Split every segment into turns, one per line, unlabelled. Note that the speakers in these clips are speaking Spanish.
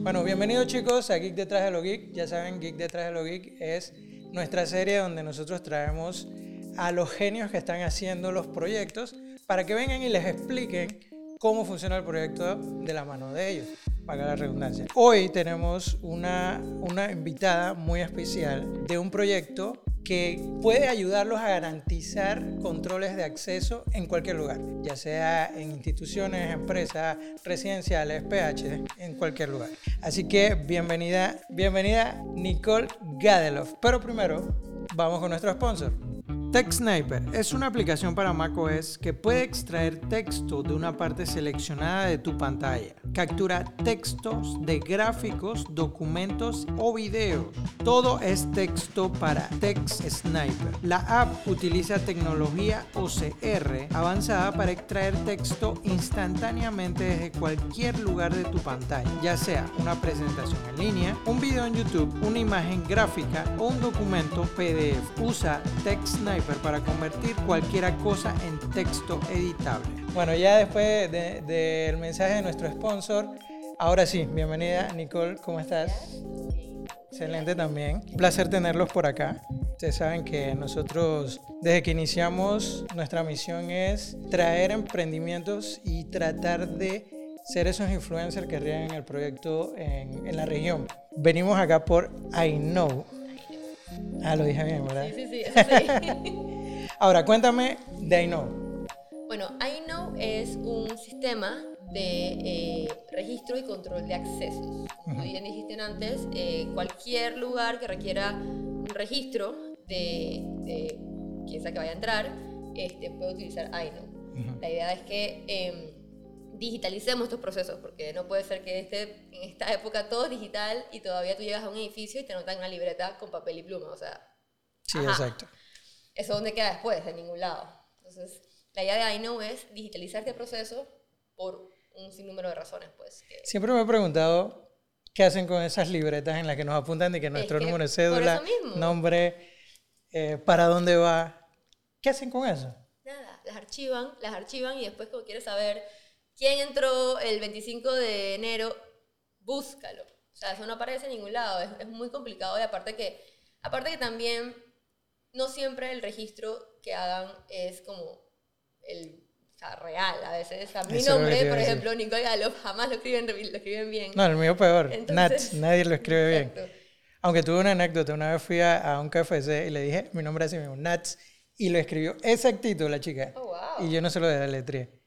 Bueno, bienvenidos chicos a Geek Detrás de lo Geek. Ya saben, Geek Detrás de lo Geek es nuestra serie donde nosotros traemos a los genios que están haciendo los proyectos para que vengan y les expliquen cómo funciona el proyecto de la mano de ellos, para la redundancia. Hoy tenemos una, una invitada muy especial de un proyecto que puede ayudarlos a garantizar controles de acceso en cualquier lugar, ya sea en instituciones, empresas, residenciales, PH, en cualquier lugar. Así que bienvenida, bienvenida Nicole Gadeloff. Pero primero, vamos con nuestro sponsor. TextSniper es una aplicación para macOS que puede extraer texto de una parte seleccionada de tu pantalla. Captura textos de gráficos, documentos o videos. Todo es texto para TextSniper. La app utiliza tecnología OCR avanzada para extraer texto instantáneamente desde cualquier lugar de tu pantalla, ya sea una presentación en línea, un video en YouTube, una imagen gráfica o un documento PDF. Usa TextSniper para convertir cualquier cosa en texto editable. Bueno, ya después del mensaje de nuestro sponsor, ahora sí, bienvenida Nicole, ¿cómo estás? Excelente también. Un placer tenerlos por acá. Ustedes saben que nosotros, desde que iniciamos, nuestra misión es traer emprendimientos y tratar de ser esos influencers que riegan el proyecto en, en la región. Venimos acá por I Know, Ah, lo dije bien, ¿verdad?
Sí, sí, sí, sí.
Ahora, cuéntame de iKnow.
Bueno, iKnow es un sistema de eh, registro y control de accesos. Como bien dijiste antes, eh, cualquier lugar que requiera un registro de, de quien sea que vaya a entrar, este, puede utilizar iKnow. La idea es que em, digitalicemos estos procesos, porque no puede ser que este, en esta época todo es digital y todavía tú llegas a un edificio y te notan una libreta con papel y pluma, o sea...
Sí, exacto.
¿Eso dónde queda después? En ningún lado. Entonces, la idea de iKnow es digitalizar este proceso por un sinnúmero de razones, pues.
Siempre me he preguntado qué hacen con esas libretas en las que nos apuntan de que nuestro número de cédula, nombre, eh, para dónde va. ¿Qué hacen con eso?
Nada, las archivan, las archivan y después como quieres saber ¿Quién entró el 25 de enero? Búscalo. O sea, eso no aparece en ningún lado. Es, es muy complicado y aparte que, aparte que también no siempre el registro que hagan es como el o sea, real. A veces, mi nombre, por ejemplo, Nicole Galo, jamás lo escriben, lo escriben bien.
No, el mío peor. Nats, nadie lo escribe bien. Aunque tuve una anécdota, una vez fui a, a un KFC y le dije mi nombre así mismo, Nats, y lo escribió exactito la chica.
Oh, wow.
Y yo no se lo deletreé.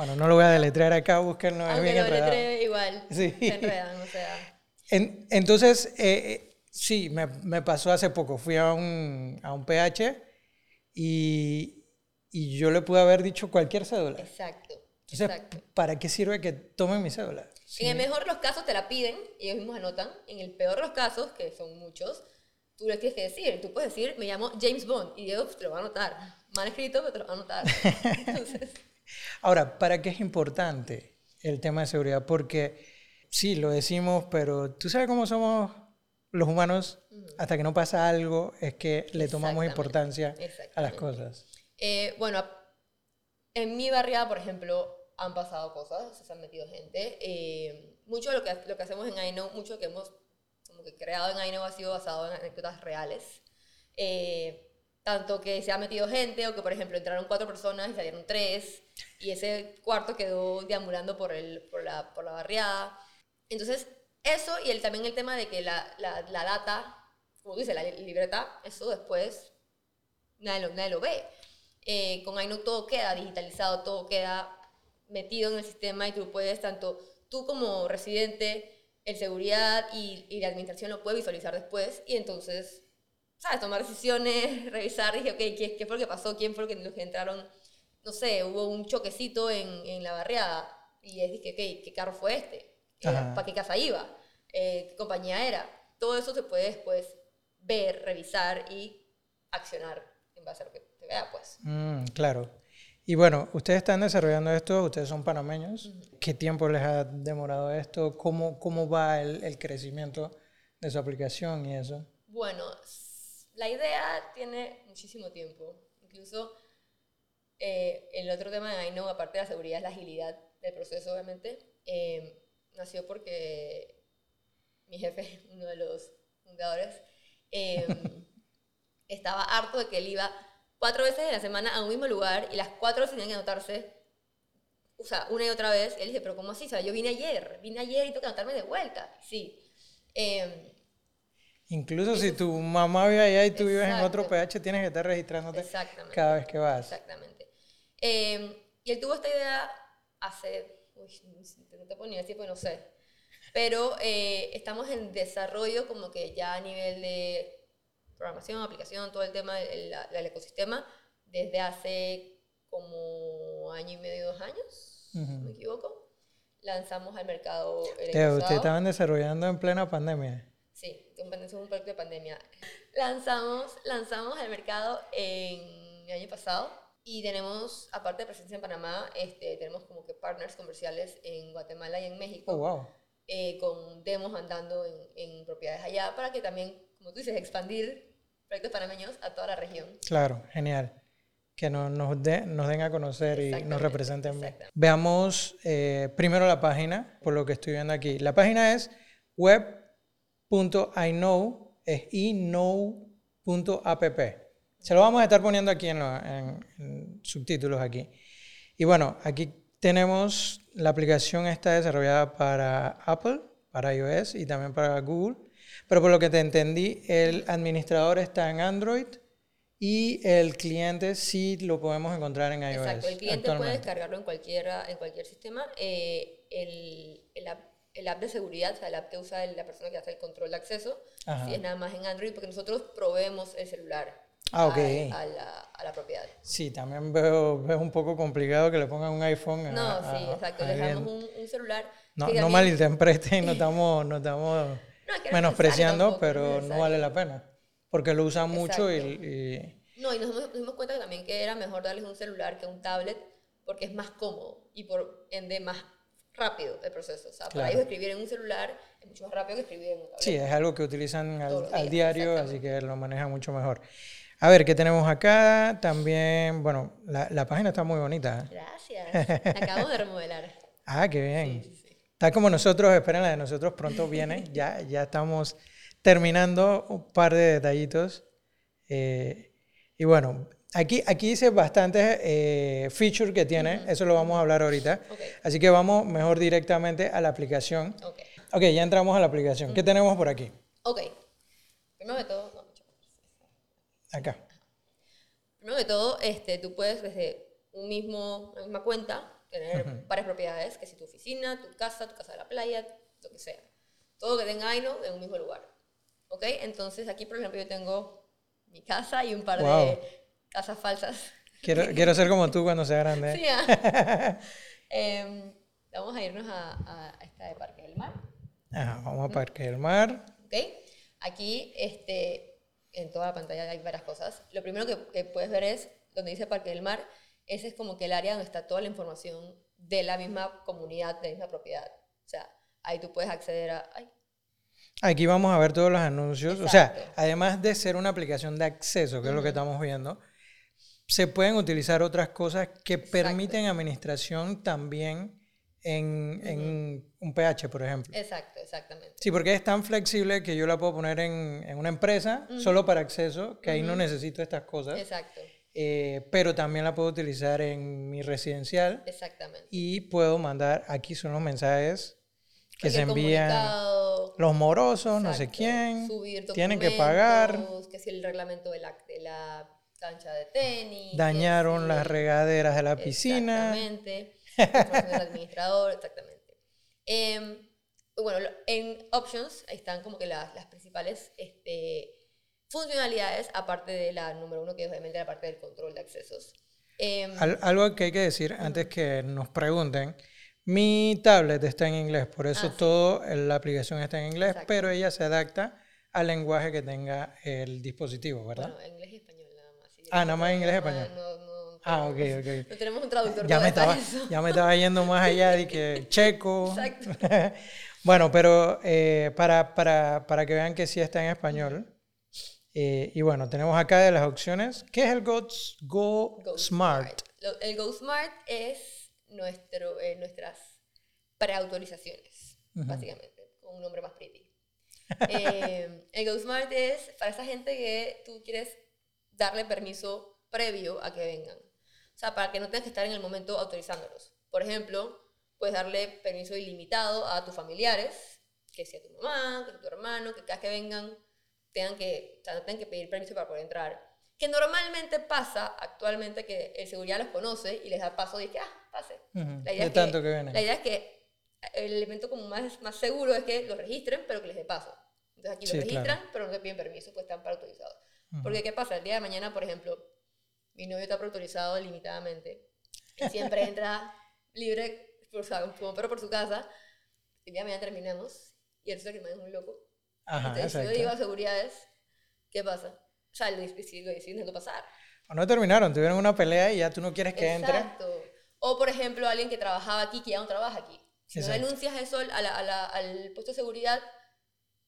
Bueno, no lo voy a deletrear acá, búsquenlo.
Aunque lo deletreé igual. Sí. Se enredan, o sea.
entonces, eh, eh, sí, me, me, pasó hace poco. Fui a un, a un PH y, y, yo le pude haber dicho cualquier cédula.
Exacto.
Entonces, exacto. ¿para qué sirve que tomen mi cédula?
En el mejor de los casos te la piden y ellos mismos anotan. En el peor de los casos, que son muchos, tú les tienes que decir. Tú puedes decir, me llamo James Bond y ellos te lo van a anotar. Mal escrito, pero te lo van a anotar. Entonces...
Ahora, ¿para qué es importante el tema de seguridad? Porque sí, lo decimos, pero tú sabes cómo somos los humanos, hasta que no pasa algo, es que le tomamos importancia a las cosas.
Eh, bueno, en mi barriada, por ejemplo, han pasado cosas, se han metido gente. Eh, mucho de lo que, lo que hacemos en Aino, mucho que hemos como que creado en Aino ha sido basado en anécdotas reales. Eh, tanto que se ha metido gente o que, por ejemplo, entraron cuatro personas y salieron tres y ese cuarto quedó deambulando por, el, por, la, por la barriada. Entonces, eso y el, también el tema de que la, la, la data, como dice, la libreta, eso después nadie lo, nadie lo ve. Eh, con Aino todo queda digitalizado, todo queda metido en el sistema y tú puedes, tanto tú como residente, el seguridad y, y la administración lo puede visualizar después y entonces ¿sabes? Tomar decisiones, revisar, dije, ok, ¿qué, qué fue lo que pasó? ¿Quién fue los que entraron? No sé, hubo un choquecito en, en la barriada y dije, ok, ¿qué carro fue este? Eh, ¿Para qué casa iba? Eh, ¿Qué compañía era? Todo eso se puede después ver, revisar y accionar en base a lo que te vea, pues.
Mm, claro. Y bueno, ustedes están desarrollando esto, ustedes son panameños. ¿Qué tiempo les ha demorado esto? ¿Cómo, cómo va el, el crecimiento de su aplicación y eso?
Bueno, la idea tiene muchísimo tiempo. Incluso eh, el otro tema de iKnow, aparte de la seguridad, es la agilidad del proceso, obviamente. Eh, nació porque mi jefe, uno de los fundadores, em, estaba harto de que él iba cuatro veces en la semana a un mismo lugar y las cuatro tenían que anotarse, o sea, una y otra vez. Y él dice, pero ¿cómo así? O sea, yo vine ayer, vine ayer y tengo que anotarme de vuelta. Sí. Em,
Incluso si tu mamá vive allá y tú vives en otro. PH, tienes que estar registrándote cada vez que vas.
Exactamente. Eh, y él tuvo esta idea hace, uy, no te ni decir, pues no sé. Pero eh, estamos en desarrollo como que ya a nivel de programación, aplicación, todo el tema del, del ecosistema, desde hace como año y medio, dos años, si no me equivoco. Lanzamos al mercado el
ustedes estaban desarrollando en plena pandemia.
Sí, es un proyecto de pandemia. Lanzamos, lanzamos al mercado en el año pasado y tenemos, aparte de presencia en Panamá, este, tenemos como que partners comerciales en Guatemala y en México,
Oh, wow.
eh, con demos andando en, en propiedades allá para que también, como tú dices, expandir proyectos panameños a toda la región.
Claro, genial. Que nos, nos, de- nos den a conocer y nos representen bien. Veamos eh, primero la página, por lo que estoy viendo aquí. La página es web.iknow, es iknow.app. Se lo vamos a estar poniendo aquí en, lo- en- en subtítulos aquí. Y bueno, aquí tenemos la aplicación está desarrollada para Apple, para iOS y también para Google. Pero por lo que te entendí, el administrador está en Android y el cliente sí lo podemos encontrar en iOS.
Exacto, el cliente puede descargarlo en, cualquiera, en cualquier sistema. Eh, el, el, app, el app de seguridad, o sea, el app que usa la persona que hace el control de acceso,
Ajá.
si es nada más en Android, porque nosotros proveemos el celular
Ah, ok.
a, a la, a la propiedad.
Sí, también veo, veo un poco complicado que le pongan un iPhone a-
No, sí, exacto.
alguien.
damos un, un celular.
No, no
también-
malinterpreten, no estamos, no estamos
No,
menospreciando,
tampoco,
pero
no
vale la pena. Porque lo usan mucho y, y-
No, y nos dimos, nos dimos cuenta que también que era mejor darles un celular que un tablet porque es más cómodo y por ende más rápido el proceso. O sea,
Claro.
para ellos escribir en un celular es mucho más rápido que escribir en un
sí, es algo que utilizan al,
los
al
días,
diario, así que lo manejan mucho mejor. A ver, ¿qué tenemos acá? También, bueno, la, la página está muy bonita. ¿eh?
Gracias. La acabamos de remodelar.
Ah, qué bien.
Sí, sí, sí.
Está como nosotros, esperen, la de nosotros pronto viene. ya, ya estamos terminando un par de detallitos. Eh, y bueno, aquí, aquí dice bastantes eh, features que tiene, eso lo vamos a hablar ahorita.
Ok.
Así que vamos mejor directamente a la aplicación.
Ok.
Ok, ya entramos a la aplicación. ¿Qué tenemos por aquí?
Ok. Primero de todo, no, mucho.
Acá.
Primero de todo, este, tú puedes desde un mismo, una misma cuenta tener varias propiedades, que si tu oficina, tu casa, tu casa de la playa, lo que sea. Todo que tenga Aino en un mismo lugar. ¿Ok? Entonces aquí, por ejemplo, yo tengo mi casa y un par
Wow.
de casas falsas.
Quiero, quiero ser como tú cuando sea grande.
Sí, ah. Em, vamos a irnos a, a esta de Parque del Mar.
Ajá, vamos a Parque del Mar.
¿Ok? Aquí, este, en toda la pantalla hay varias cosas. Lo primero que, que puedes ver es donde dice Parque del Mar. Ese es como que el área donde está toda la información de la misma comunidad, de la misma propiedad. O sea, ahí tú puedes acceder a... ay,
Aquí vamos a ver todos los anuncios. O sea,
Exacto.
además de ser una aplicación de acceso, que es lo que estamos viendo, se pueden utilizar otras cosas que permiten administración también en, en un PH, por ejemplo.
exacto, exactamente.
Sí, porque es tan flexible que yo la puedo poner en, en una empresa solo para acceso, que ahí no necesito estas cosas,
Exacto,
eh, pero también la puedo utilizar en mi residencial
exactamente.
y puedo mandar, aquí son los mensajes que se envían los morosos, no sé quién,
subir
tienen que pagar,
Que si el reglamento de la, de la cancha de tenis.
dañaron las regaderas de la piscina.
Exactamente. del administrador, exactamente. Em, bueno, en Options, ahí están como que las, las principales este, funcionalidades, aparte de la número uno, que es obviamente la parte del control de accesos. Em,
Al- algo que hay que decir antes que nos pregunten, mi tablet está en inglés, por eso
Ah, sí.
todo en la aplicación está en inglés,
Exacto.
pero ella se adapta al lenguaje que tenga el dispositivo, ¿verdad?
bueno, inglés y español nada más. sí,
Ah, nada más inglés y español.
no- no- no
ah, ok, ok.
No tenemos un traductor
Ya me, estaba,
eso.
ya me estaba yendo más allá de que checo.
Exacto.
bueno, pero eh, para, para, para que vean que sí está en español. eh, y bueno, tenemos acá de las opciones. ¿Qué es el Go, Go,
Go
Smart?
El Go Smart es nuestro, eh, nuestras preautorizaciones. básicamente, con un nombre más pretty. Eh, el Go Smart es para esa gente que tú quieres darle permiso previo a que vengan. O sea, para que no tengas que estar en el momento autorizándolos. Por ejemplo, puedes darle permiso ilimitado a tus familiares, que sea tu mamá, que sea tu hermano, que cada vez que vengan tengan que, o sea, no tengan que pedir permiso para poder entrar. Que normalmente pasa actualmente que el seguridad los conoce y les da paso y dice, ah, pase.
Ujú.
La idea,
De
es
tanto
que,
que vienen.
la idea es que el elemento como más, más seguro es que los registren, pero que les dé paso. Entonces aquí los
Sí,
registran,
claro.
pero no te piden permiso, pues están para autorizados. Porque ¿qué pasa? El día de mañana, por ejemplo, mi novio está autorizado limitadamente. Y siempre entra libre, por, o sea, como perro por su casa. El día de mañana terminamos y se que me es un loco.
Ajá,
Entonces, si yo
exacto.
digo a seguridades, ¿qué pasa? O sea, lo deciden lo dejando pasar.
O no terminaron, tuvieron una pelea y ya tú no quieres que entre.
Exacto. O, por ejemplo, alguien que trabajaba aquí, que ya no trabaja aquí. Si no
Exacto.
denuncias eso a la- a la- al puesto de seguridad,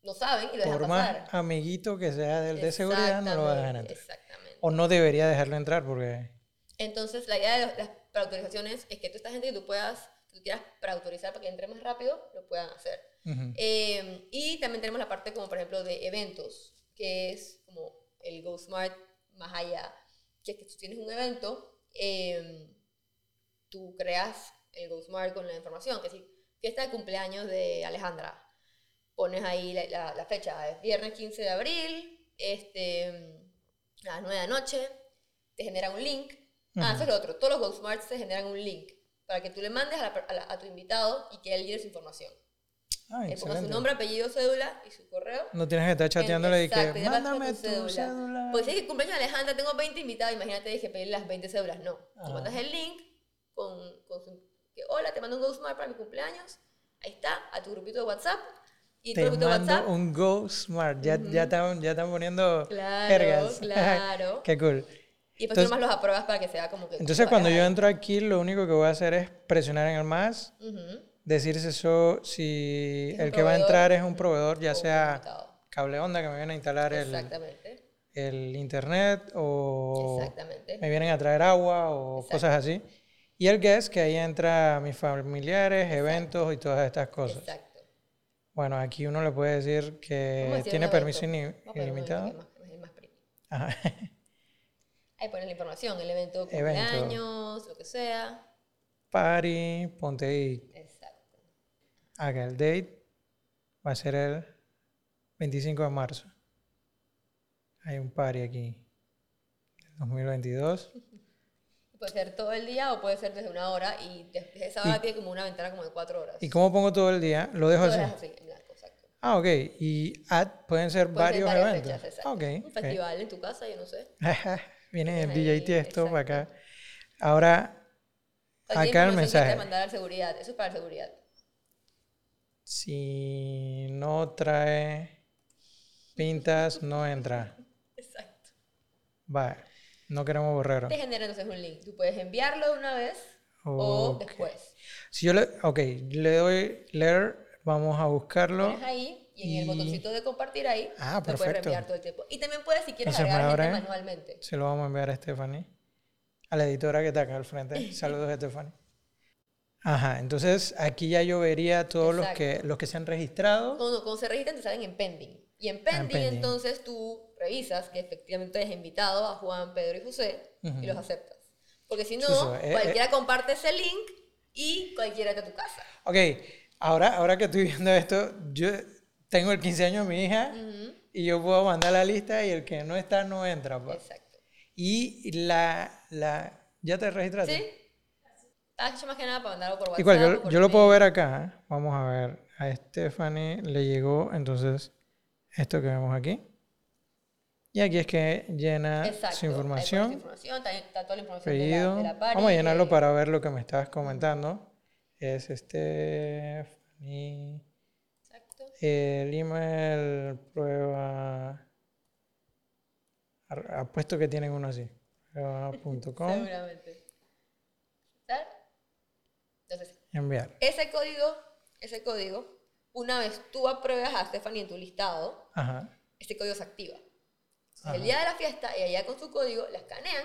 no saben y lo dejan
Por
pasar.
más amiguito que sea del de seguridad, no lo va a dejar entrar.
Exactamente.
O no debería dejarlo entrar porque...
Entonces, la idea de las preautorizaciones es que tú esta gente que tú puedas, que tú quieras preautorizar para que entre más rápido, lo puedan hacer. Eh, y también tenemos la parte como, por ejemplo, de eventos, que es como el Go Smart más allá, que es que tú tienes un evento, eh, tú creas el Go Smart con la información, que si fiesta de cumpleaños de Alejandra, pones ahí la, la- la fecha, es viernes 15 de abril, este, a las 9 de la noche, te genera un link. Ah, eso es lo otro, todos los Go Smarts te generan un link para que tú le mandes a, a a tu invitado y que él lleve su información.
Ah,
Le ponga su nombre, apellido, cédula y su correo.
No tienes que estar chateándole y
Exacto,
que
y pasas
mándame
tu
tu cédula.
Pues si es que cumpleaños Alejandra, tengo 20 invitados, imagínate, dije pedir las 20 cédulas. No.
Ajá.
Tú mandas el link con, con su, que hola, te mando un Go Smart para mi cumpleaños. Ahí está, a tu grupito de WhatsApp. Y
Te mando
WhatsApp.
un Go Smart. Ya, ya, están, ya están poniendo
Claro,
jergas.
claro.
Qué cool.
Y después tú nomás los apruebas para que sea como que.
Entonces, cuando yo entro aquí, lo único que voy a hacer es presionar en el más.
Ujú.
decirse eso si
Es un
el que va a entrar es un proveedor, ya sea cable onda que me viene a instalar el, el internet o me vienen a traer agua o
Exacto.
cosas así. Y el guest, que ahí entra mis familiares, eventos y todas estas cosas.
Exacto.
Bueno, aquí uno le puede decir que tiene permiso ilimitado.
es es más.
Ajá.
Ahí pones la información, el Evento. cumpleaños, lo que sea.
Party, ponte ahí.
Exacto.
Acá el date va a ser el 25 de marzo. Hay un party aquí. 2022.
Puede ser todo el día o puede ser desde una hora y esa hora tiene como una ventana como de cuatro horas.
¿Y cómo pongo todo el día? Lo dejo
Todo
así.
así, en blanco, exacto.
Ah, ok. Y add pueden ser
Puede ser
varios
varias
eventos.
fechas.
Ah, ok.
Un
ok.
festival en tu casa, yo no sé.
Viene el DJ Tiesto para acá. Ahora, acá el
que
mensaje.
te mandar a seguridad, eso es para seguridad.
Si no trae pintas, no entra.
Exacto.
Va, no queremos borrero.
Te genera entonces un link. Tú puedes enviarlo de una vez o después.
Si yo le, ok, le doy leer, vamos a buscarlo.
Pones ahí y en
Y-
el botoncito de compartir ahí
Ah,
lo puedes
perfecto.
reenviar todo el tiempo. Y también puedes, si quieres,
Entonces
agregar gente manualmente.
Se lo vamos a enviar a Stephanie, a la editora que está acá al frente. Saludos, Stephanie. Ajá, entonces aquí ya yo vería todos los que, los que se han registrado.
Cuando, cuando se registran te salen en pending. Y en pending,
Ah, pending.
entonces tú revisas que efectivamente hayas invitado a Juan, Pedro y José y los aceptas. Porque si no,
sí, eh,
cualquiera comparte ese link y cualquiera está a tu casa.
Ok, ahora, ahora que estoy viendo esto, yo tengo el 15 años de mi hija
Ujú,
y yo puedo mandar la lista y el que no está no entra. pa.
Exacto.
Y la, la, ¿ya te registraste?
¿Sí? Está hecho más que nada para mandarlo por WhatsApp.
Igual, yo, yo lo puedo ver acá. ¿eh? Vamos a ver. A Stephanie le llegó entonces esto que vemos aquí. Y aquí es que llena
Exacto.
su información,
está toda la información de la,
apellido.
de la party,
Vamos a llenarlo para ver lo que me estabas comentando. Es Stephanie.
Exacto.
El email, prueba. Apuesto que tienen uno así. Prueba.com.
Seguramente. Entonces,
Enviar.
ese código, ese código, una vez tú apruebas a Stephanie en tu listado,
Ajá.
ese código se activa. Entonces,
Ajá.
el día de la fiesta, ella con su código la escanean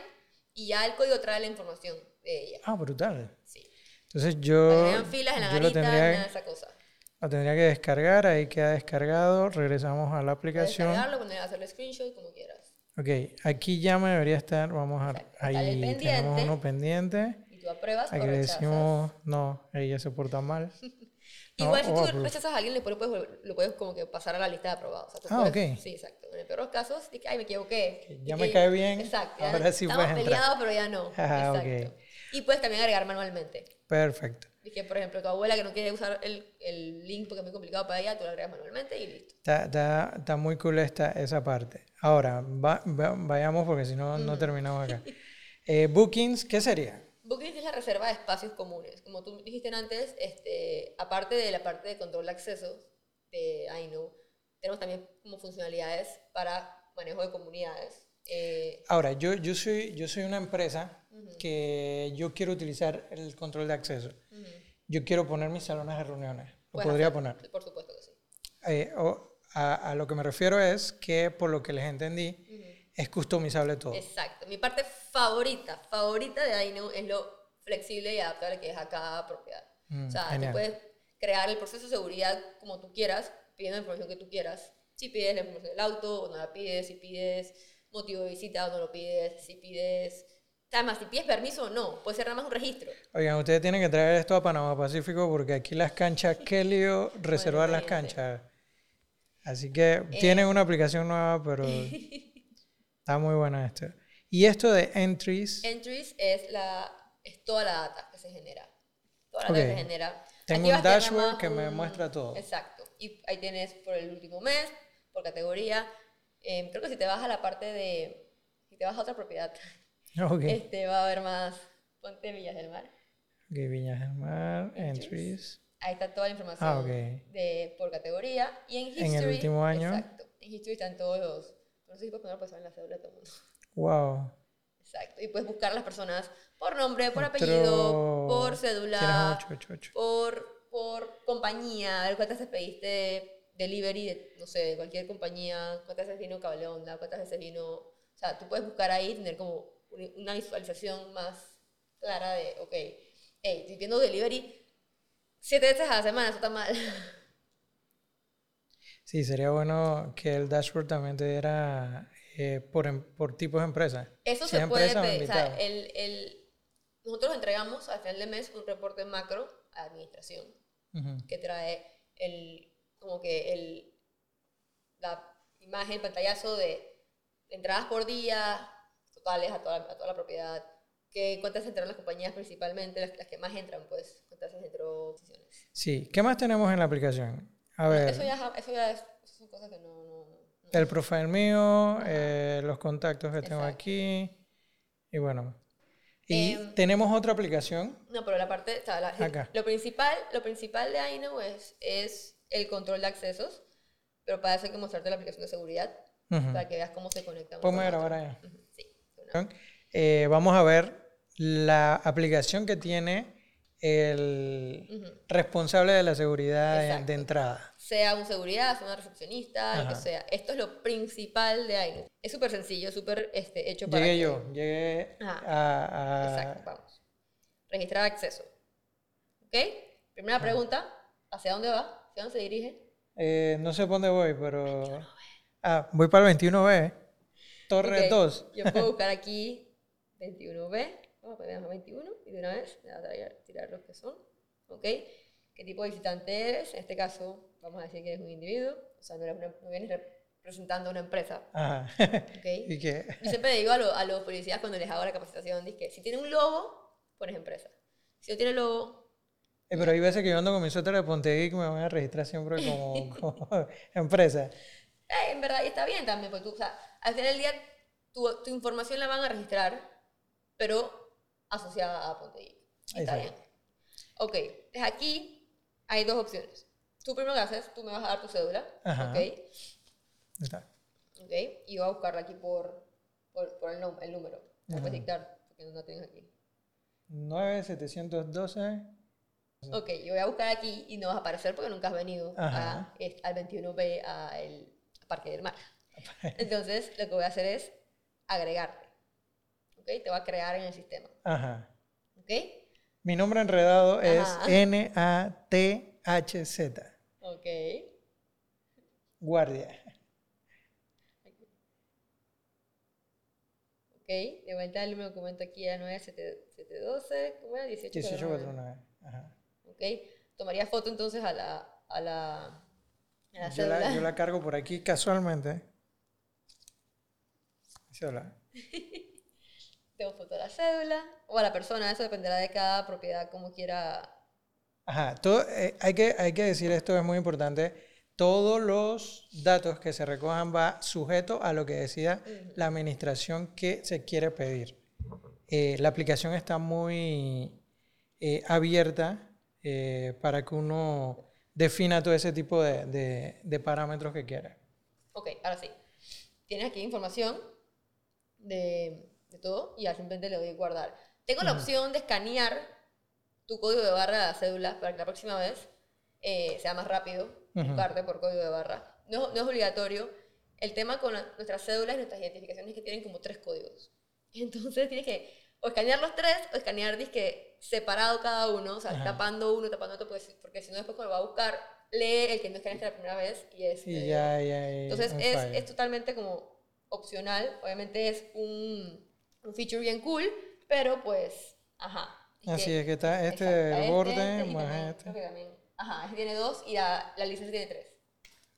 y ya el código trae la información de ella.
Ah, brutal.
Sí.
Entonces
Para
yo,
que hayan filas en la garita,
tendría,
nada de esa cosa.
Lo tendría que descargar, ahí queda descargado. Regresamos a la aplicación.
descargarlo, poner, hacerle screenshot, como quieras.
Ok, aquí ya me debería estar. Vamos a. Ahí tenemos uno pendiente.
Y tú apruebas o
Aquí le decimos, no, ella se porta mal.
Igual si
o
tú
approve.
rechazas a alguien, después lo puedes, lo puedes como que pasar a la lista de aprobados. O sea, tú
Ah,
puedes-
ok.
Sí, exacto. En el peor de los casos, que, ay, me equivoqué.
ya
Y
me cae bien,
Exacto. ya
ahora sí
Estamos peleados, pero ya no.
Ah,
exacto. Y puedes también agregar manualmente.
Perfecto.
Y que, por ejemplo, tu abuela que no quiere usar el, el link porque es muy complicado para ella, tú lo agregas manualmente y listo.
Está, está, está muy cool esta, esa parte. Ahora, va- va- vayamos porque si no, no terminamos acá. Eh, bookings, ¿qué sería?
Booking es la reserva de espacios comunes. Como tú dijiste antes, este, aparte de la parte de control de acceso de iKnow, tenemos también como funcionalidades para manejo de comunidades. Eh,
Ahora, yo, yo, soy, yo soy una empresa que yo quiero utilizar el control de acceso. Yo quiero poner mis salones de reuniones. Lo podría poner.
Por supuesto que sí.
Eh, o- a, a lo que me refiero es que, por lo que les entendí, es customizable todo.
Exacto. Mi parte favorita, favorita de iKnow es lo flexible y adaptable que es a cada propiedad.
Mm,
o sea,
genial.
tú puedes crear el proceso de seguridad como tú quieras, pidiendo la información que tú quieras. Si pides la información del auto o no la pides, si pides motivo de visita o no lo pides, si pides... Además, si pides permiso o no, puede ser nada más un registro.
Oigan, ustedes tienen que traer esto a Panamá Pacífico porque aquí las canchas, qué lío reservar las
imagínate.
canchas. Así que tienen una aplicación nueva, pero está muy buena esto. Y esto de entries,
Entries es, la, es toda la data que se genera. Toda la
Ok.
data que se genera.
Tengo
Aquí
un dashboard que me
un-
muestra todo.
Exacto. Y ahí tienes por el último mes, por categoría. Em, creo que si te vas a la parte de... Si te vas a otra propiedad,
ok,
este, va a haber más... Ponte Villas del Mar.
ok, Viñas del Mar, entries.
Ahí está toda la información
Ah, ok.
de, por categoría. Y en
En
History...
el último año.
Exacto. En History están todos los... No sé si puedes poner pues en la cédula de todo el mundo.
Wow.
Exacto. Y puedes buscar a las personas por nombre, por
Otro-
apellido, por cédula, por, por compañía, a ver cuántas veces pediste delivery de, no sé, de cualquier compañía, cuántas veces vino cable onda, cuántas veces vino... O sea, tú puedes buscar ahí tener como una- visualización más clara de, ok, hey, estoy viendo delivery siete veces a la semana, eso está mal.
Sí, sería bueno que el dashboard también te diera eh, por, em- por tipos de empresas.
Eso
Si
se puede pedir. O sea, el, el, nosotros entregamos al final de mes un reporte macro a administración
Ujú.
que trae el, como que el, la imagen, el pantallazo de entradas por día, totales a toda, la- a toda la propiedad, que cuántas entraron las compañías principalmente, las, las que más entran, pues, cuántas entró.
Sí, ¿qué más tenemos en la aplicación? A ver,
Eso ya, es- eso ya es, eso son cosas que no... no, no-
el profile mío, eh, los contactos que tengo
Exacto.
aquí, y bueno. Y
Em,
tenemos otra aplicación.
No, pero la parte, o sea, la-
Acá.
lo principal, lo principal de iKnow es, es el control de accesos, pero para eso hay que mostrarte la aplicación de seguridad
Ujú.
para que veas cómo se conecta. uno
Ponme a
con
grabar
otro.
allá.
Ujú, Sí.
Eh, vamos a ver la aplicación que tiene el responsable de la seguridad de,
Exacto.
de entrada.
Sea un seguridad, sea una recepcionista, lo que sea. Esto es lo principal de iKnow. Es súper sencillo, súper este, hecho para
Llegué
que-
yo, llegué
Ajá.
a, a-
Exacto, vamos. Registrar acceso. ¿Ok? Primera pregunta, ¿hacia dónde va? ¿Hacia dónde se dirige?
eh, no sé por dónde voy, pero... Ah, voy para el 21B. Torre
Ok,
2.
Yo puedo buscar aquí 21B. Vamos a poner 21 y de una vez me va a tirar, los que son. ¿Ok? ¿Qué tipo de visitante eres? En este caso, vamos a decir que eres un individuo. O sea, no, eres una- no vienes representando una empresa.
Ajá.
¿Ok?
y que...
Yo siempre digo a, lo- a los policías cuando les hago la capacitación, que si tiene un logo, pones empresa. Si no tiene logo,
Eh, pero hay veces que yo ando con mi suéter de Pontegeek me voy a registrar siempre como, como empresa.
eh, en verdad y está bien también, porque tú, o sea, al final del día tu, tu información la van a registrar, pero asociada a Ponte Geek. Está
Exacto.
bien. Ok, entonces aquí hay dos opciones. Tú primero que haces, tú me vas a dar tu cédula,
Ajá.
ok,
Está.
ok, y voy a buscarla aquí por, por, por el, nom- el número.
Ajá.
puedes dictar, porque no la tienes aquí.
9712.
Ok, yo voy a buscar aquí y no vas a aparecer porque nunca has venido a, est- al 21B, a el a Parque del Mar. Entonces, lo que voy a hacer es agregarte. ¿Ok? Te va a crear en el sistema.
Ajá.
¿Ok?
Mi nombre enredado es. N-A-T-H-Z. guardia.
Ok, de vuelta el número documento aquí a 9712, ¿cómo era? 18.
1849. Ajá.
Ok, tomaría foto entonces a la, a la, a la
Yo la, yo la cargo por aquí casualmente. Cédula.
Tengo foto de la cédula o a la persona, eso dependerá de cada propiedad, como quiera.
Ajá, todo, eh, hay, que, hay que decir esto, es muy importante. Todos los datos que se recojan va sujeto a lo que decida la administración que se quiere pedir. Eh, la aplicación está muy eh, abierta eh, para que uno defina todo ese tipo de, de- de parámetros que quiera.
Ok, ahora sí. Tienes aquí información de, de todo y ya simplemente le doy guardar. Tengo la opción de escanear tu código de barra de la cédula para que la próxima vez eh, sea más rápido buscarte por código de barra. No, no es obligatorio. El tema con la- nuestras cédulas y nuestras identificaciones es que tienen como tres códigos. Entonces tienes que o escanear los tres o escanear disque separado cada uno, o sea,
Ajá.
tapando uno, tapando otro, porque, porque si no después cuando lo va a buscar, lee el que no escaneaste la primera vez y es...
Y
eh,
ya, ya, ya,
entonces es, es totalmente como opcional. Obviamente es un, un feature bien cool, pero pues, ajá.
Así es que está este
exacto,
el borde
este
más este.
creo que también- ajá, este tiene dos y la, la licencia tiene tres.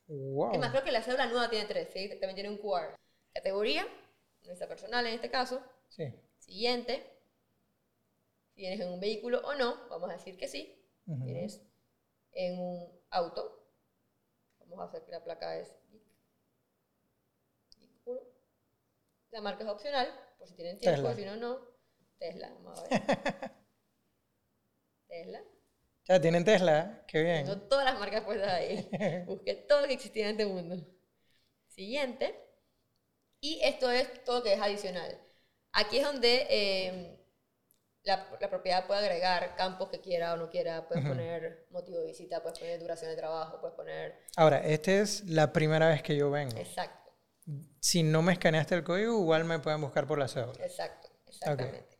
Wow.
Es más, creo que la cédula nueva tiene tres, ¿sí? también tiene un QR. Categoría, nuestra personal en este caso.
Sí.
Siguiente. Si vienes en un vehículo o no, vamos a decir que sí.
Ujú.
Vienes en un auto. Vamos a hacer que la placa es. La marca es opcional, por si tienen tiempo,
Tesla.
si no, no. Tesla, vamos a ver. Tesla.
Ya tienen Tesla, qué bien.
Tengo todas las marcas puestas ahí. Busqué todo lo que existía en este mundo. Siguiente. Y esto es todo lo que es adicional. Aquí es donde eh, la, la propiedad puede agregar campos que quiera o no quiera. Puedes poner motivo de visita, puedes poner duración de trabajo, puedes poner...
Ahora, esta es la primera vez que yo vengo.
Exacto,
Si no me escaneaste el código, igual me pueden buscar por la cédula.
exacto, exactamente.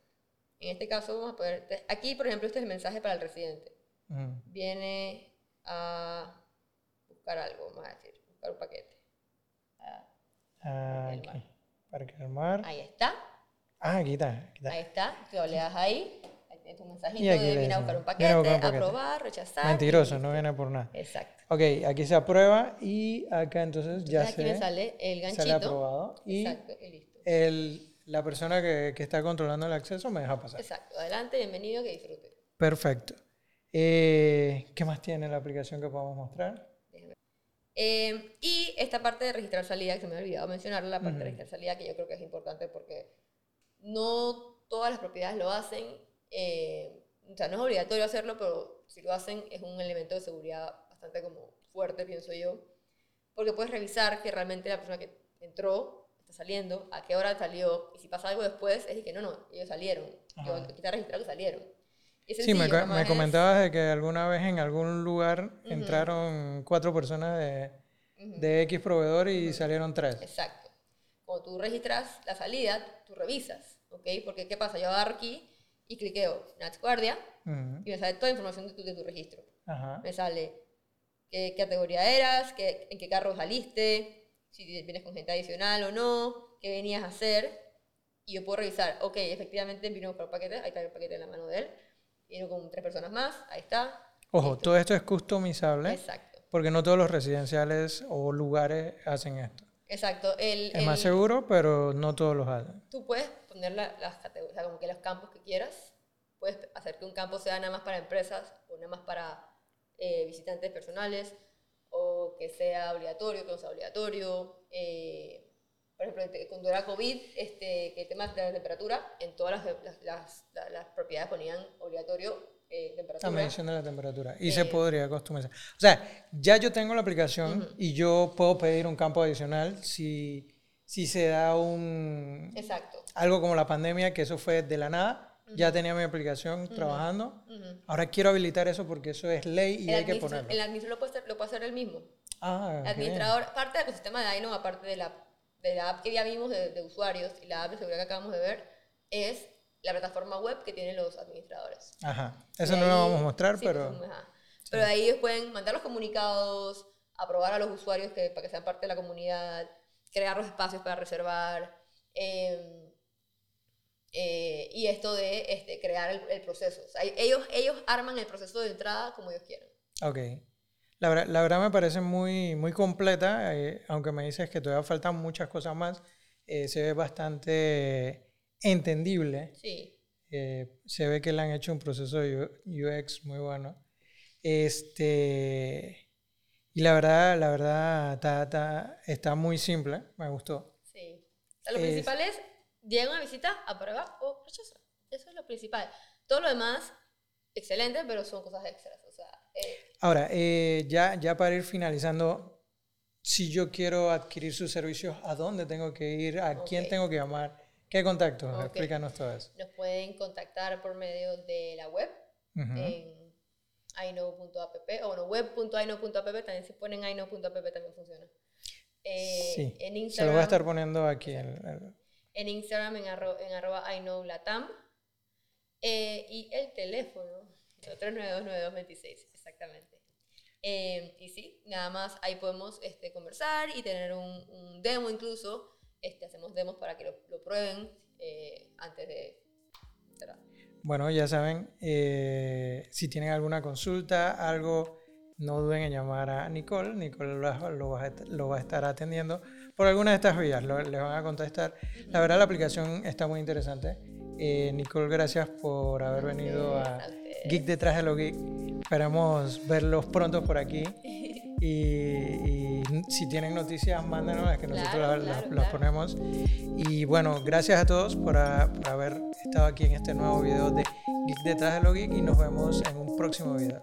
En este caso vamos a poner... Aquí, por ejemplo, este es el mensaje para el residente. Viene a buscar algo, vamos a decir, buscar un paquete. Ah, El mar. Ahí está.
Ah, aquí está. Aquí está.
Ahí está, tú le das ahí, tu mensajito
aquí
de viene a buscar un paquete,
buscar un paquete.
aprobar, rechazar.
Mentiroso, no viene por nada.
Exacto.
Ok, aquí se aprueba y acá entonces ya
aquí
se
me sale el ganchito.
sale aprobado y
Exacto, y listo.
el, la persona que, que está controlando el acceso me deja pasar.
Exacto, adelante, bienvenido, que disfrute.
Perfecto. Eh, ¿Qué más tiene la aplicación que podemos mostrar?
Eh, y esta parte de registrar salida, que se me ha olvidado mencionar, la parte de registrar salida, que yo creo que es importante porque no todas las propiedades lo hacen. Eh, o sea, no es obligatorio hacerlo, pero si lo hacen es un elemento de seguridad bastante como fuerte, pienso yo. Porque puedes revisar que realmente la persona que entró está saliendo, a qué hora salió, y si pasa algo después, es de que no, no, ellos salieron. Yo aquí está registrado que salieron.
Sí, me, co- comentabas de que alguna vez en algún lugar entraron cuatro personas de, de X proveedor y salieron tres.
Exacto. Cuando tú registras la salida, tú revisas, ¿ok? Porque ¿qué pasa? Yo agarro aquí y cliqueo Nats Guardia
Ujú.
y me sale toda la información de tu, de tu registro.
Ajá.
Me sale qué categoría eras, qué, en qué carro saliste, si vienes con gente adicional o no, qué venías a hacer. Y yo puedo revisar, ok, efectivamente vino con un paquete, ahí está el paquete en la mano de él. Vino con tres personas más, ahí está.
Ojo, todo esto es customizable
Exacto,
porque no todos los residenciales o lugares hacen esto.
exacto. El,
Es más
el-
seguro, pero no todos los hacen.
tú puedes poner la- las categorías, o sea, como que los campos que quieras. Puedes hacer que un campo sea nada más para empresas o nada más para eh, visitantes personales o que sea obligatorio, que no sea obligatorio. eh, por ejemplo, este, cuando era COVID, este, que el tema de la temperatura, en todas las, las, las- la- las propiedades ponían obligatorio eh,
La
temperatura.
medición de la temperatura. Y
Eh,
se podría customizar. O sea, ya yo tengo la aplicación y yo puedo pedir un campo adicional si, si se da un,
Exacto.
algo como la pandemia, que eso fue de la nada. Ya tenía mi aplicación trabajando.
Ujú.
Ahora quiero habilitar eso porque eso es ley y
El,
hay que ponerlo.
el administrador lo puede, hacer, lo puede hacer él mismo.
Ah,
El
qué bien.
administrador, parte del ecosistema de Dino, aparte de la, de la app que ya vimos de, de usuarios y la app de seguridad que acabamos de ver, es la plataforma web que tienen los administradores.
Ajá. Eso no lo vamos a mostrar,
sí,
pero...
pues, ajá. Pero de ahí ellos pueden mandar los comunicados, aprobar a los usuarios que, para que sean parte de la comunidad, crear los espacios para reservar. em, eh, y esto de este, crear el, el proceso. O sea, ellos, ellos arman el proceso de entrada como ellos quieran.
Ok. La, verdad- la verdad me parece muy, muy completa, eh, aunque me dices que todavía faltan muchas cosas más. eh, se ve bastante entendible.
Sí.
eh, se ve que le han hecho un proceso de UX muy bueno. Este, y la verdad, la verdad, está, está- está muy simple, me gustó.
Sí. O sea, lo
Es-
principal es, llega una visita, aprueba o rechaza. Eso es lo principal. Todo lo demás, excelente, pero son cosas extras. O sea, eh,
Ahora, eh, ya, ya para ir finalizando, si yo quiero adquirir sus servicios, ¿a dónde tengo que ir? ¿A quién
Ok.
tengo que llamar? ¿Qué contactos?
Ok.
Explícanos todo eso.
nos pueden contactar por medio de la web
Ujú.
en aino.app o bueno, web.aino.app. También si ponen aino.app también funciona. Eh,
sí,
en
se lo voy a estar poniendo aquí. en el-
en Instagram en, arro, en arroba ainolatam. Eh, y el teléfono, 3929226, exactamente. Eh, y sí, nada más ahí podemos este, conversar y tener un, un demo incluso. Este, hacemos demos para que lo, lo prueben eh, antes de...
Bueno, ya saben, eh, si tienen alguna consulta, algo, no duden en llamar a Nicole. Nicole lo, lo va, a, est- lo va a estar atendiendo por alguna de estas vías. Lo- les van a contestar. La verdad, la aplicación está muy interesante. Eh, Nicole, gracias por haber venido a. Geek detrás de lo geek. Esperamos verlos pronto por aquí. Y, y si tienen noticias, mándenos, que nosotros
Claro,
las-
claro,
ponemos. Y bueno, gracias a todos por, a- por haber estado aquí en este nuevo video de Geek detrás de lo geek y nos vemos en un próximo video.